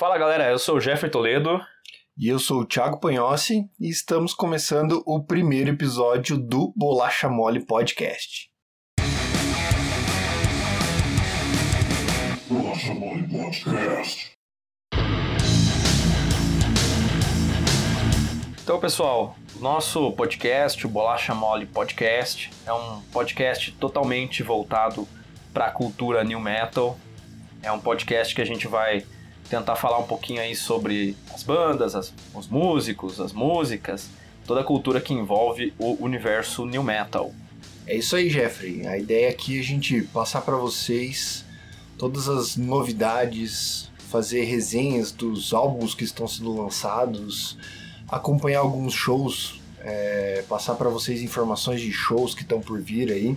Fala galera, eu sou o Jeffrey Toledo. E eu sou o Thiago Panhossi e estamos começando o primeiro episódio do Bolacha Mole Podcast. Bolacha Mole Podcast. Então, pessoal, nosso podcast, o Bolacha Mole Podcast, é um podcast totalmente voltado para a cultura new metal. É um podcast que a gente vai tentar falar um pouquinho aí sobre as bandas, as, os músicos, as músicas, toda a cultura que envolve o universo new metal. É isso aí, Jeffrey. A ideia aqui é a gente passar para vocês todas as novidades, fazer resenhas dos álbuns que estão sendo lançados, acompanhar alguns shows, é, passar para vocês informações de shows que estão por vir aí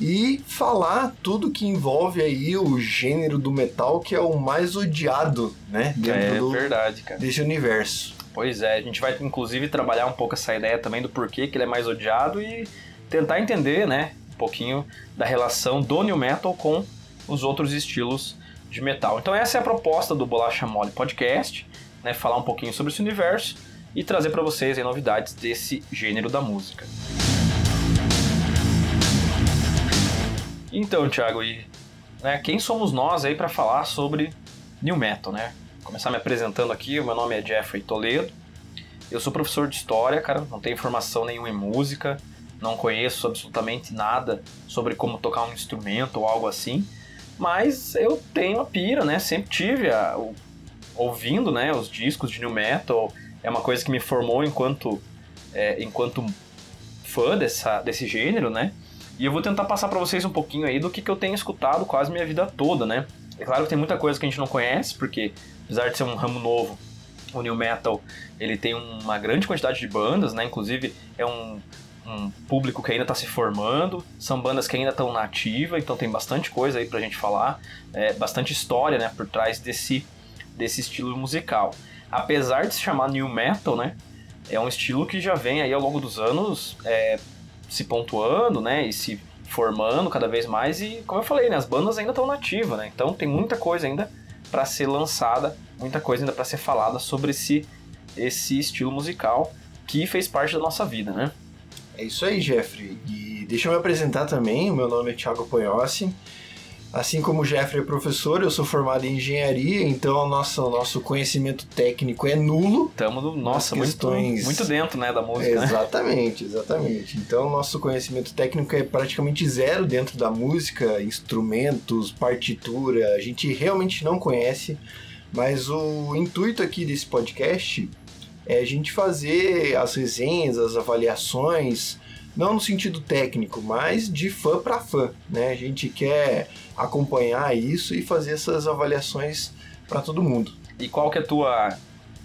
e falar tudo que envolve aí o gênero do metal que é o mais odiado, né? Dentro é do, verdade, cara. Desse universo. Pois é, a gente vai inclusive trabalhar um pouco essa ideia também do porquê que ele é mais odiado e tentar entender, né, um pouquinho da relação do new metal com os outros estilos de metal. Então essa é a proposta do Bolacha Mole Podcast, né, falar um pouquinho sobre esse universo e trazer para vocês aí, novidades desse gênero da música. Então, Thiago, e né, quem somos nós aí para falar sobre new metal, né? Vou começar me apresentando aqui, meu nome é Jeffrey Toledo. Eu sou professor de história, cara, não tenho formação nenhuma em música, não conheço absolutamente nada sobre como tocar um instrumento ou algo assim, mas eu tenho a pira, né? Sempre tive a, o, ouvindo, né, os discos de new metal. É uma coisa que me formou enquanto é, enquanto fã dessa, desse gênero, né? E eu vou tentar passar para vocês um pouquinho aí do que, que eu tenho escutado quase minha vida toda, né? É claro que tem muita coisa que a gente não conhece, porque apesar de ser um ramo novo, o New Metal ele tem uma grande quantidade de bandas, né? Inclusive é um, um público que ainda está se formando, são bandas que ainda estão na ativa, então tem bastante coisa aí pra gente falar, é, bastante história, né, por trás desse, desse estilo musical. Apesar de se chamar New Metal, né, é um estilo que já vem aí ao longo dos anos é, se pontuando, né, e se formando cada vez mais e como eu falei, né, as bandas ainda estão nativas, né? Então tem muita coisa ainda para ser lançada, muita coisa ainda para ser falada sobre esse esse estilo musical que fez parte da nossa vida, né? É isso aí, Jeffrey. E deixa eu me apresentar também. O meu nome é Thiago Poiossi. Assim como o Jeffrey é professor, eu sou formado em engenharia, então o nosso, nosso conhecimento técnico é nulo. Estamos, nossa, questões... muito, muito dentro né, da música. Né? Exatamente, né? exatamente. Então o nosso conhecimento técnico é praticamente zero dentro da música, instrumentos, partitura, a gente realmente não conhece, mas o intuito aqui desse podcast é a gente fazer as resenhas, as avaliações, não no sentido técnico, mas de fã para fã, né? A gente quer acompanhar isso e fazer essas avaliações para todo mundo. E qual que é a tua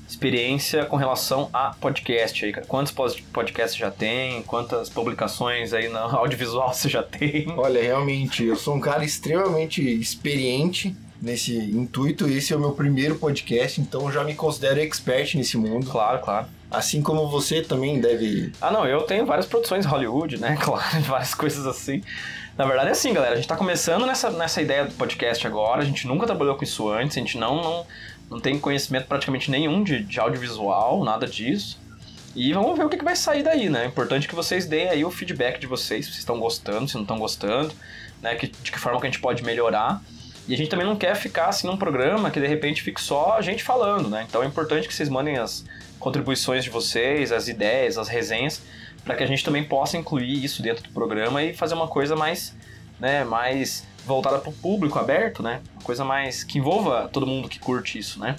experiência com relação a podcast aí, cara? Quantos podcasts já tem? Quantas publicações aí no audiovisual você já tem? Olha, realmente, eu sou um cara extremamente experiente nesse intuito. Esse é o meu primeiro podcast, então eu já me considero expert nesse mundo. Claro, claro. Assim como você também deve. Ah, não, eu tenho várias produções Hollywood, né? Claro, várias coisas assim. Na verdade é assim, galera. A gente tá começando nessa, nessa ideia do podcast agora. A gente nunca trabalhou com isso antes. A gente não, não, não tem conhecimento praticamente nenhum de, de audiovisual, nada disso. E vamos ver o que, que vai sair daí, né? É importante que vocês deem aí o feedback de vocês, se vocês estão gostando, se não estão gostando, né? Que, de que forma que a gente pode melhorar. E a gente também não quer ficar assim num programa que de repente fique só a gente falando, né? Então é importante que vocês mandem as contribuições de vocês, as ideias, as resenhas, para que a gente também possa incluir isso dentro do programa e fazer uma coisa mais, né, mais voltada para o público aberto, né? Uma coisa mais que envolva todo mundo que curte isso, né?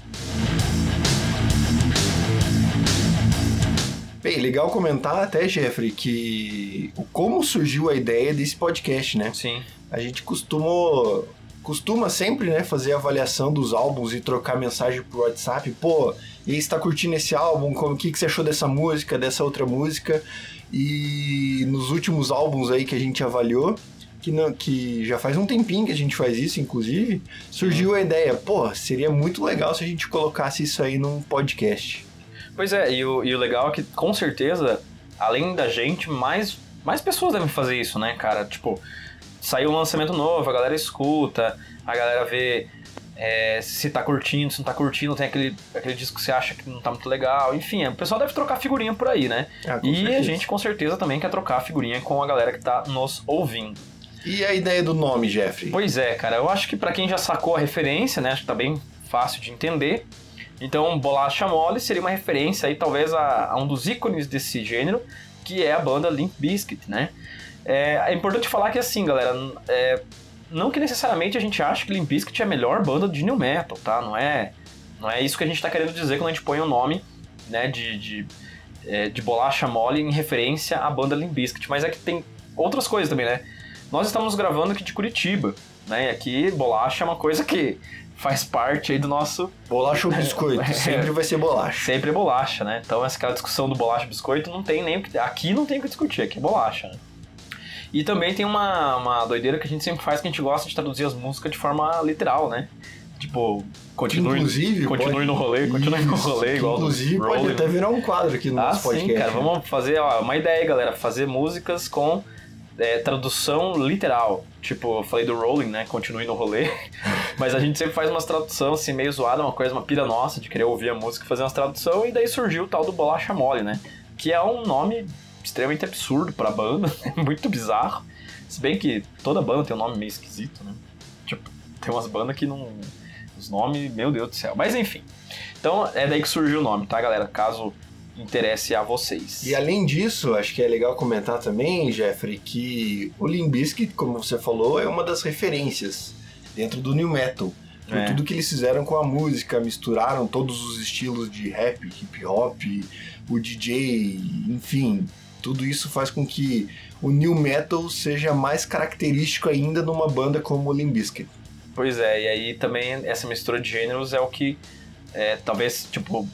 Bem, legal comentar até, Jeffrey, que como surgiu a ideia desse podcast, né? Sim. A gente costuma, costuma sempre, né, fazer avaliação dos álbuns e trocar mensagem pro WhatsApp. Pô, e está curtindo esse álbum? O que, que você achou dessa música, dessa outra música? E nos últimos álbuns aí que a gente avaliou, que, não, que já faz um tempinho que a gente faz isso, inclusive, surgiu a ideia, pô, seria muito legal se a gente colocasse isso aí num podcast. Pois é, e o, e o legal é que com certeza, além da gente, mais, mais pessoas devem fazer isso, né, cara? Tipo, saiu um lançamento novo, a galera escuta, a galera vê é, se tá curtindo, se não tá curtindo, tem aquele, aquele disco que você acha que não tá muito legal. Enfim, o pessoal deve trocar figurinha por aí, né? Com e certeza. a gente com certeza também quer trocar figurinha com a galera que tá nos ouvindo. E a ideia do nome, Jeffrey? Pois é, cara, eu acho que pra quem já sacou a referência, né, acho que tá bem fácil de entender. Então, Bolacha Mole seria uma referência aí talvez a, a um dos ícones desse gênero, que é a banda Limp Bizkit, né? É, é importante falar que assim, galera, é, não que necessariamente a gente ache que Limp Bizkit é a melhor banda de new metal, tá? Não é, não é isso que a gente tá querendo dizer quando a gente põe o nome, né, de, de, é, de Bolacha Mole em referência à banda Limp Bizkit, mas é que tem outras coisas também, né? Nós estamos gravando aqui de Curitiba, né? E aqui bolacha é uma coisa que faz parte aí do nosso Bolacha ou biscoito? É. Sempre vai ser bolacha. sempre é bolacha, né? Então essa aquela discussão do bolacha biscoito não tem nem o que aqui não tem o que discutir, aqui é bolacha, né? E também tem uma, uma doideira que a gente sempre faz que a gente gosta de traduzir as músicas de forma literal, né? Tipo, continue, Inclusive, continue pode- no rolê, continue no rolê, igual Inclusive, pode até virar um quadro aqui no Ah, nosso podcast. sim, cara. Vamos fazer ó, uma ideia aí, galera. Fazer músicas com é, tradução literal. Tipo, eu falei do Rolling, né? Continue no rolê. Mas a gente sempre faz umas traduções assim, meio zoada, uma coisa, uma pira nossa de querer ouvir a música e fazer umas tradução. E daí surgiu o tal do Bolacha Mole, né? Que é um nome extremamente absurdo pra banda. muito bizarro. Se bem que toda banda tem um nome meio esquisito, né? Tipo, tem umas bandas que não. Os nomes, meu Deus do céu. Mas enfim. Então é daí que surgiu o nome, tá, galera? Caso interesse a vocês. E além disso, acho que é legal comentar também, Jeffrey, que o Limp Bizkit, como você falou, é uma das referências dentro do new metal. Por É. tudo que eles fizeram com a música, misturaram todos os estilos de rap, hip hop, o DJ, enfim, tudo isso faz com que o new metal seja mais característico ainda numa banda como o Limp Bizkit. Pois é, e aí também essa mistura de gêneros é o que é, talvez, tipo,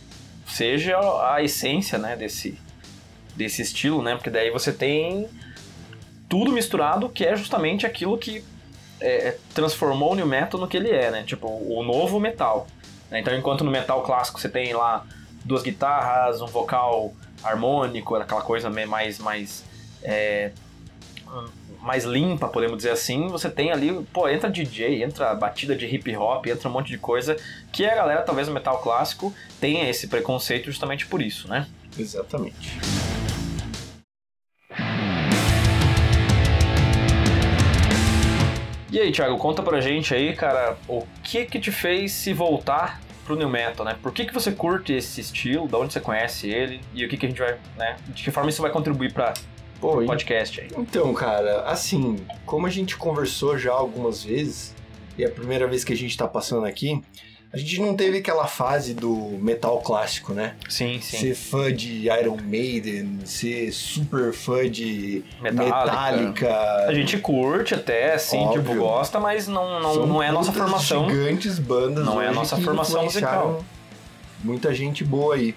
seja a essência, né, desse, desse estilo, né? Porque daí você tem tudo misturado que é justamente aquilo que é, transformou o new metal no que ele é, né? Tipo, o novo metal. Então, enquanto no metal clássico você tem lá duas guitarras, um vocal harmônico, aquela coisa mais mais é, mais limpa, podemos dizer assim, você tem ali, pô, entra DJ, entra batida de hip hop, entra um monte de coisa que a galera, talvez no metal clássico, tenha esse preconceito justamente por isso, né? Exatamente. E aí, Thiago, conta pra gente aí, cara, o que que te fez se voltar pro new metal, né? Por que que você curte esse estilo, de onde você conhece ele e o que que a gente vai, né? De que forma isso vai contribuir para o podcast aí? Então, cara, assim, como a gente conversou já algumas vezes, e é a primeira vez que a gente tá passando aqui, a gente não teve aquela fase do metal clássico, né? Sim, sim. Ser fã de Iron Maiden, ser super fã de Metallica. Metallica. A gente curte até, assim, Óbvio. tipo, gosta, mas não, não, não é a nossa formação. gigantes bandas Não é a nossa formação musical. Muita gente boa aí.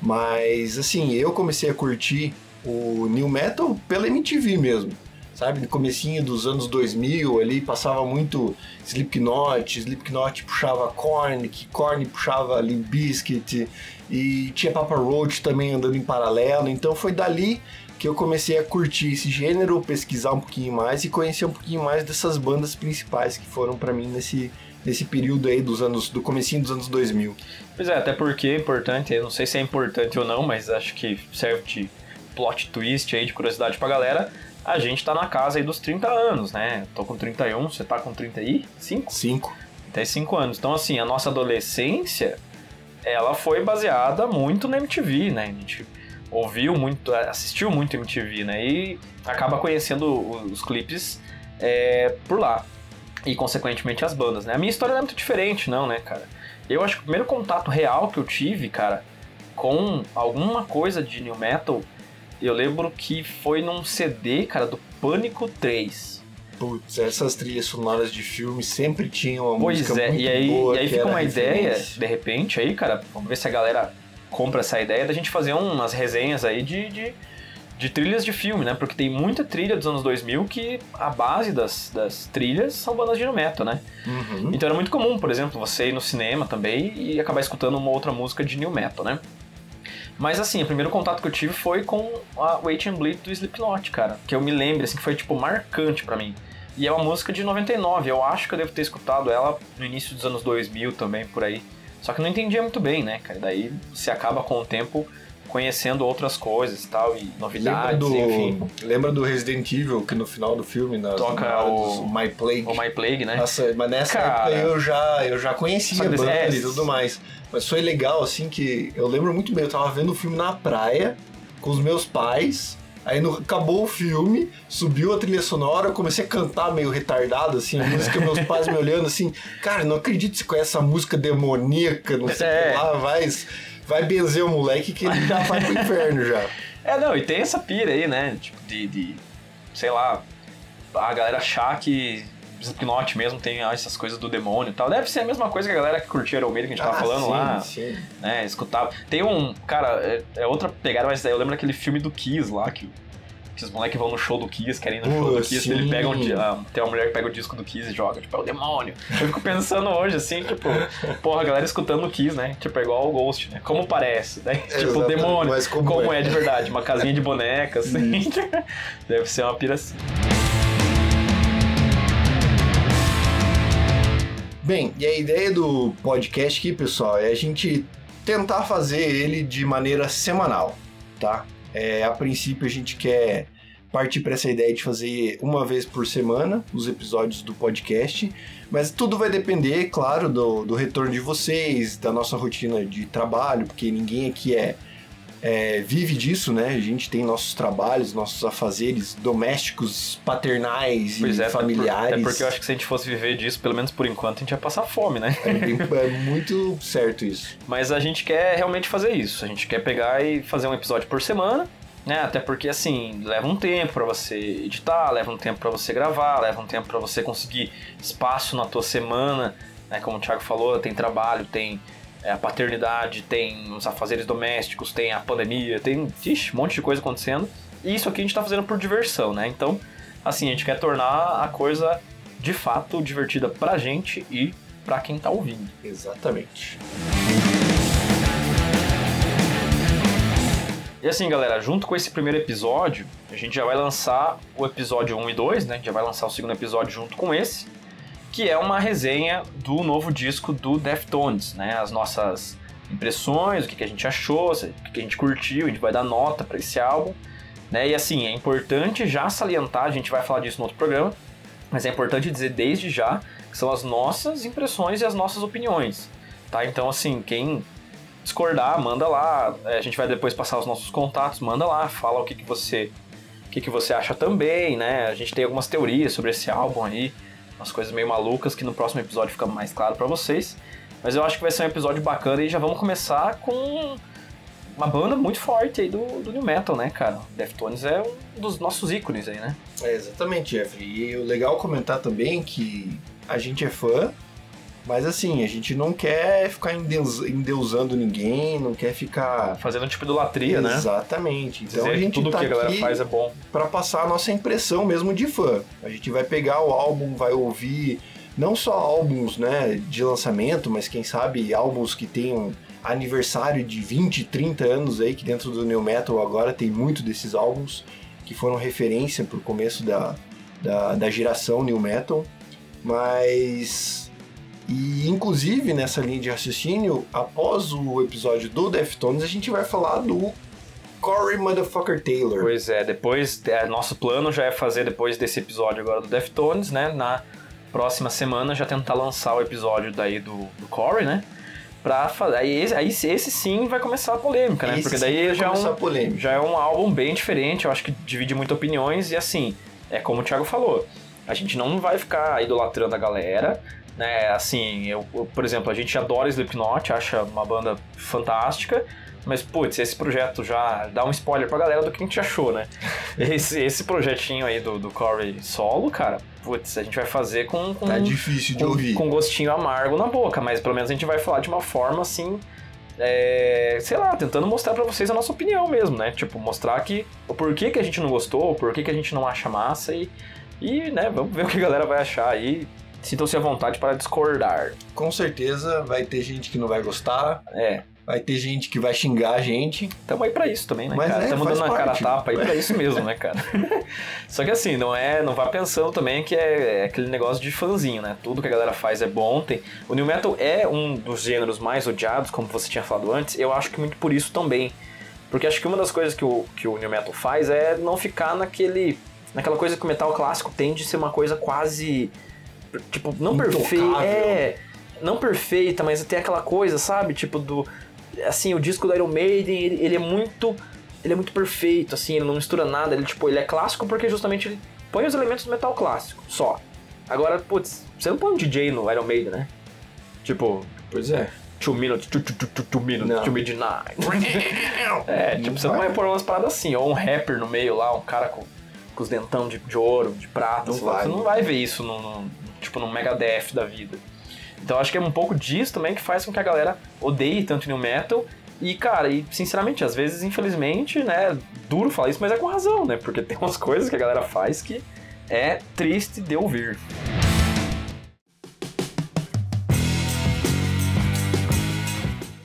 Mas, assim, eu comecei a curtir o New Metal pela MTV mesmo. Sabe, no comecinho dos anos 2000 ali, passava muito Slipknot, Slipknot puxava Korn, que Korn puxava Limp Bizkit, e tinha Papa Roach também andando em paralelo, então foi dali que eu comecei a curtir esse gênero, pesquisar um pouquinho mais e conhecer um pouquinho mais dessas bandas principais que foram pra mim nesse, nesse período aí dos anos, do comecinho dos anos 2000. Pois é, até porque é importante, eu não sei se é importante ou não, mas acho que serve de plot twist aí, de curiosidade pra galera. A gente tá na casa aí dos 30 anos, né? Tô com 31, você tá com 35? Cinco. 35 anos. Então, assim, a nossa adolescência, ela foi baseada muito na MTV, né? A gente ouviu muito, assistiu muito MTV, né? E acaba conhecendo os clipes é, por lá. E, consequentemente, as bandas, né? A minha história não é muito diferente, não, né, cara? Eu acho que o primeiro contato real que eu tive, cara, com alguma coisa de new metal, eu lembro que foi num CD, cara, do Pânico 3. Putz, essas trilhas sonoras de filme sempre tinham uma Pois música é, muito e aí, boa e aí fica uma ideia, referência. de repente, aí, cara, vamos ver se a galera compra essa ideia da gente fazer umas resenhas aí de, de, de trilhas de filme, né? Porque tem muita trilha dos anos 2000 que a base das, das trilhas são bandas de metal, né? Uhum. Então era muito comum, por exemplo, você ir no cinema também e acabar escutando uma outra música de new metal, né? Mas assim, o primeiro contato que eu tive foi com a Wait and Bleed do Slipknot, cara. Que eu me lembro, assim, que foi tipo marcante pra mim. E é uma música de 99. Eu acho que eu devo ter escutado ela no início dos anos 2000 também, por aí. Só que não entendia muito bem, né, cara? Daí você acaba com o tempo conhecendo outras coisas e tal, e novidades, lembra do, enfim. Lembra do Resident Evil, que no final do filme, nas Toca namoradas, o- My Plague. O My Plague, né? Nossa, mas nessa Cara. época eu já, eu já conhecia a banda é- e tudo mais. Mas foi legal, assim, que eu lembro muito bem, eu tava vendo o filme na praia, com os meus pais, aí no- acabou o filme, subiu a trilha sonora, eu comecei a cantar meio retardado, assim, a música, meus pais me olhando assim, cara, não acredito que você conhece essa música demoníaca, não sei o É. que lá, vai, vai benzer o moleque que ele já vai pro inferno já. É, não, e tem essa pira aí, né? Tipo, de, de sei lá, a galera achar que Slipknot mesmo tem ah, essas coisas do demônio e tal. Deve ser a mesma coisa que a galera que curtia Iron Maiden que a gente tava Ah, falando sim, lá, Sim. né? Escutava. Tem um, cara, é, é outra pegada, mas eu lembro daquele filme do Kiss lá, que, que os moleques vão no show do Kiss, querem ir no show do Kiss, sim. ele pega um, ah, tem uma mulher que pega o disco do Kiss e joga, tipo, é o demônio. Eu fico pensando hoje, assim, tipo, porra, a galera escutando o Kiss, né? Tipo, é igual o Ghost, né? Como parece, né? Tipo, o demônio. mas como, como é. é? de verdade, uma casinha de boneca, assim. Deve ser uma pira assim. Bem, e a ideia do podcast aqui, pessoal, é a gente tentar fazer ele de maneira semanal, tá? É, a princípio a gente quer partir para essa ideia de fazer uma vez por semana os episódios do podcast, mas tudo vai depender, claro, do, do retorno de vocês, da nossa rotina de trabalho, porque ninguém aqui é, é, vive disso, né? A gente tem nossos trabalhos, nossos afazeres domésticos, paternais Pois e é, até por- familiares. Até porque eu acho que se a gente fosse viver disso, pelo menos por enquanto, a gente ia passar fome, né? É, bem- é muito certo isso. Mas a gente quer realmente fazer isso. A gente quer pegar e fazer um episódio por semana, né? Até porque assim, leva um tempo pra você editar, leva um tempo pra você gravar, leva um tempo pra você conseguir espaço na tua semana, né? Como o Thiago falou, tem trabalho, tem é, a paternidade, tem os afazeres domésticos, tem a pandemia, tem ixi, um monte de coisa acontecendo. E isso aqui a gente tá fazendo por diversão, né? Então, assim, a gente quer tornar a coisa de fato divertida pra gente e pra quem tá ouvindo. Exatamente. E assim, galera, junto com esse primeiro episódio, a gente já vai lançar o episódio 1 e 2, né? A gente já vai lançar o segundo episódio junto com esse, que é uma resenha do novo disco do Deftones, né? As nossas impressões, o que, que a gente achou, o que, que a gente curtiu, a gente vai dar nota para esse álbum, né? E assim, é importante já salientar, a gente vai falar disso no outro programa, mas é importante dizer desde já que são as nossas impressões e as nossas opiniões, tá? Então, assim, quem discordar, manda lá. É, A gente vai depois passar os nossos contatos, manda lá, fala o que, que você o que, que você acha também, né? A gente tem algumas teorias sobre esse álbum aí, umas coisas meio malucas que no próximo episódio fica mais claro pra vocês. Mas eu acho que vai ser um episódio bacana e já vamos começar com uma banda muito forte aí do, do New Metal, né, cara? Deftones é um dos nossos ícones aí, né? É, exatamente, Jeffrey. E o legal comentar também que a gente é fã, mas assim, a gente não quer ficar endeus- endeusando ninguém, não quer ficar. Fazendo tipo idolatria, né? Exatamente. Então Dizer a gente tudo tá que a galera aqui faz é bom. para passar a nossa impressão mesmo de fã. A gente vai pegar o álbum, vai ouvir não só álbuns, né, de lançamento, mas quem sabe álbuns que tenham aniversário de 20, 30 anos aí, que dentro do New Metal agora tem muito desses álbuns que foram referência pro começo da, da, da geração New Metal. Mas. E inclusive nessa linha de raciocínio, após o episódio do Deftones, a gente vai falar do Corey Motherfucker Taylor. Pois é, depois, é, nosso plano já é fazer depois desse episódio agora do Deftones, né? Na próxima semana já tentar lançar o episódio daí do, do Corey, né? Pra fazer. Aí, esse- aí esse sim vai começar a polêmica, né? Esse Porque daí já é, um, já é um álbum bem diferente, eu acho que divide muitas opiniões e assim, é como o Thiago falou, a gente não vai ficar idolatrando a galera, né? Assim, eu, eu, por exemplo, a gente adora Slipknot, acha uma banda fantástica, mas, putz, esse projeto já dá um spoiler pra galera do que a gente achou, né? Esse, esse projetinho aí do, do Corey solo, cara, putz, a gente vai fazer com, com, Tá difícil de com, ouvir. com gostinho amargo na boca, mas pelo menos a gente vai falar de uma forma assim, é, sei lá, tentando mostrar pra vocês a nossa opinião mesmo, né? Tipo, mostrar que o porquê que a gente não gostou, o porquê que a gente não acha massa e, e né, vamos ver o que a galera vai achar aí. Sintam-se à vontade para discordar. Com certeza vai ter gente que não vai gostar, É, vai ter gente que vai xingar a gente. Tamo aí pra isso também, né, Mas cara? é, Tamo dando uma cara parte. tapa aí pra isso mesmo, né, cara? Só que assim, não é, não vá pensando também que é, é aquele negócio de fãzinho, né? Tudo que a galera faz é bom. Tem... O New Metal é um dos gêneros mais odiados, como você tinha falado antes. Eu acho que muito por isso também. Porque acho que uma das coisas que o, que o New Metal faz é não ficar naquele. naquela coisa que o metal clássico tende a ser uma coisa quase. Tipo, não perfeita. É. Não perfeita, mas tem aquela coisa, sabe? Tipo, do. Assim, o disco do Iron Maiden, ele, ele é muito. Ele é muito perfeito, assim, ele não mistura nada. Ele, tipo, ele é clássico porque justamente ele põe os elementos do metal clássico, só. Agora, putz, você não põe um DJ no Iron Maiden, né? Tipo, Pois é. two minutes, two, two, two, two, two minutes, Não. to midnight. É, tipo, você não vai. vai pôr umas paradas assim, ou um rapper no meio lá, um cara com, com os dentão de, de ouro, de prata, Não sei lá, vai. você não vai ver isso no, no- tipo num Megadeth da vida. Então acho que é um pouco disso também que faz com que a galera odeie tanto New Metal. E, cara, e sinceramente, às vezes, infelizmente, né, duro falar isso, mas é com razão, né? Porque tem umas coisas que a galera faz que é triste de ouvir.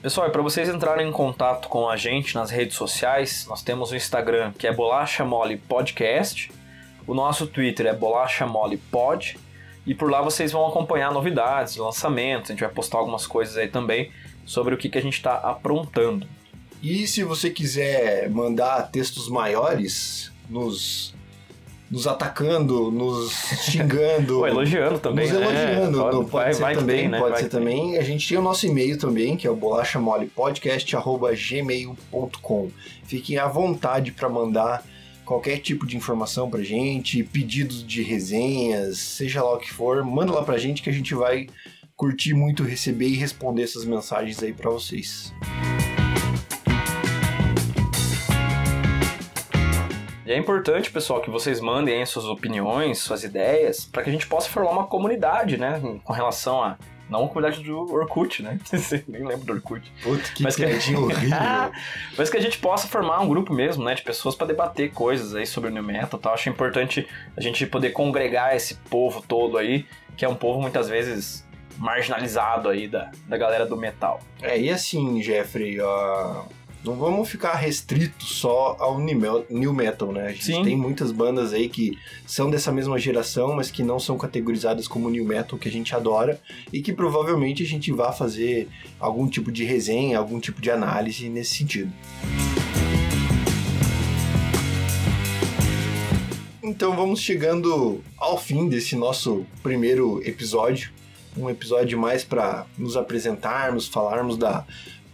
Pessoal, e para vocês entrarem em contato com a gente nas redes sociais, nós temos o Instagram, que é Bolacha Mole Podcast. O nosso Twitter é Bolacha Mole Pod. E por lá vocês vão acompanhar novidades, lançamentos. A gente vai postar algumas coisas aí também sobre o que, que a gente está aprontando. E se você quiser mandar textos maiores, nos, nos atacando, nos xingando, Pô, elogiando também, nos né? elogiando, Pode, não, pode vai, ser vai também, tem, né? pode Vai ser que tem. também. A gente tem o nosso e-mail também, que é o bolachamolepodcast@gmail.com. Fiquem à vontade para mandar qualquer tipo de informação pra gente, pedidos de resenhas, seja lá o que for, manda lá pra gente que a gente vai curtir muito receber e responder essas mensagens aí pra vocês. E é importante, pessoal, que vocês mandem aí suas opiniões, suas ideias, para que a gente possa formar uma comunidade, né? Com relação a. Não a comunidade do Orkut, né? Nem lembro do Orkut. Puta, que Mas que- piadinha horrível. Mas que a gente possa formar um grupo mesmo, né? De pessoas para debater coisas aí sobre o New Metal e tal. Acho importante a gente poder congregar esse povo todo aí, que é um povo muitas vezes marginalizado aí da, da galera do metal. É, e assim, Jeffrey, ó, não vamos ficar restritos só ao new metal, né? A gente Sim. tem muitas bandas aí que são dessa mesma geração, mas que não são categorizadas como new metal, que a gente adora, e que provavelmente a gente vai fazer algum tipo de resenha, algum tipo de análise nesse sentido. Então vamos chegando ao fim desse nosso primeiro episódio. Um episódio mais para nos apresentarmos, falarmos da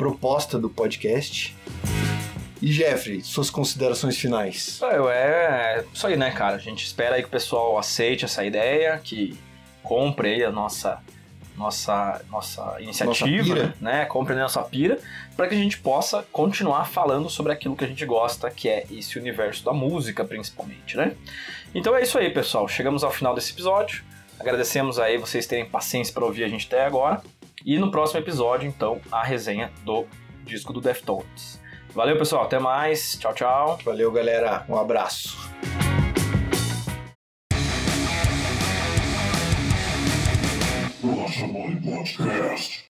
proposta do podcast. E Jeffrey, suas considerações finais. É, é isso aí, né, cara? A gente espera aí que o pessoal aceite essa ideia, que compre aí a nossa nossa nossa iniciativa, pira. né? Compre a nossa pira, para que a gente possa continuar falando sobre aquilo que a gente gosta, que é esse universo da música, principalmente, né? Então é isso aí, pessoal. Chegamos ao final desse episódio. Agradecemos aí vocês terem paciência para ouvir a gente até agora. E no próximo episódio, então, a resenha do disco do Deftones. Valeu, pessoal. Até mais. Tchau, tchau. Valeu, galera. Um abraço. Podcast.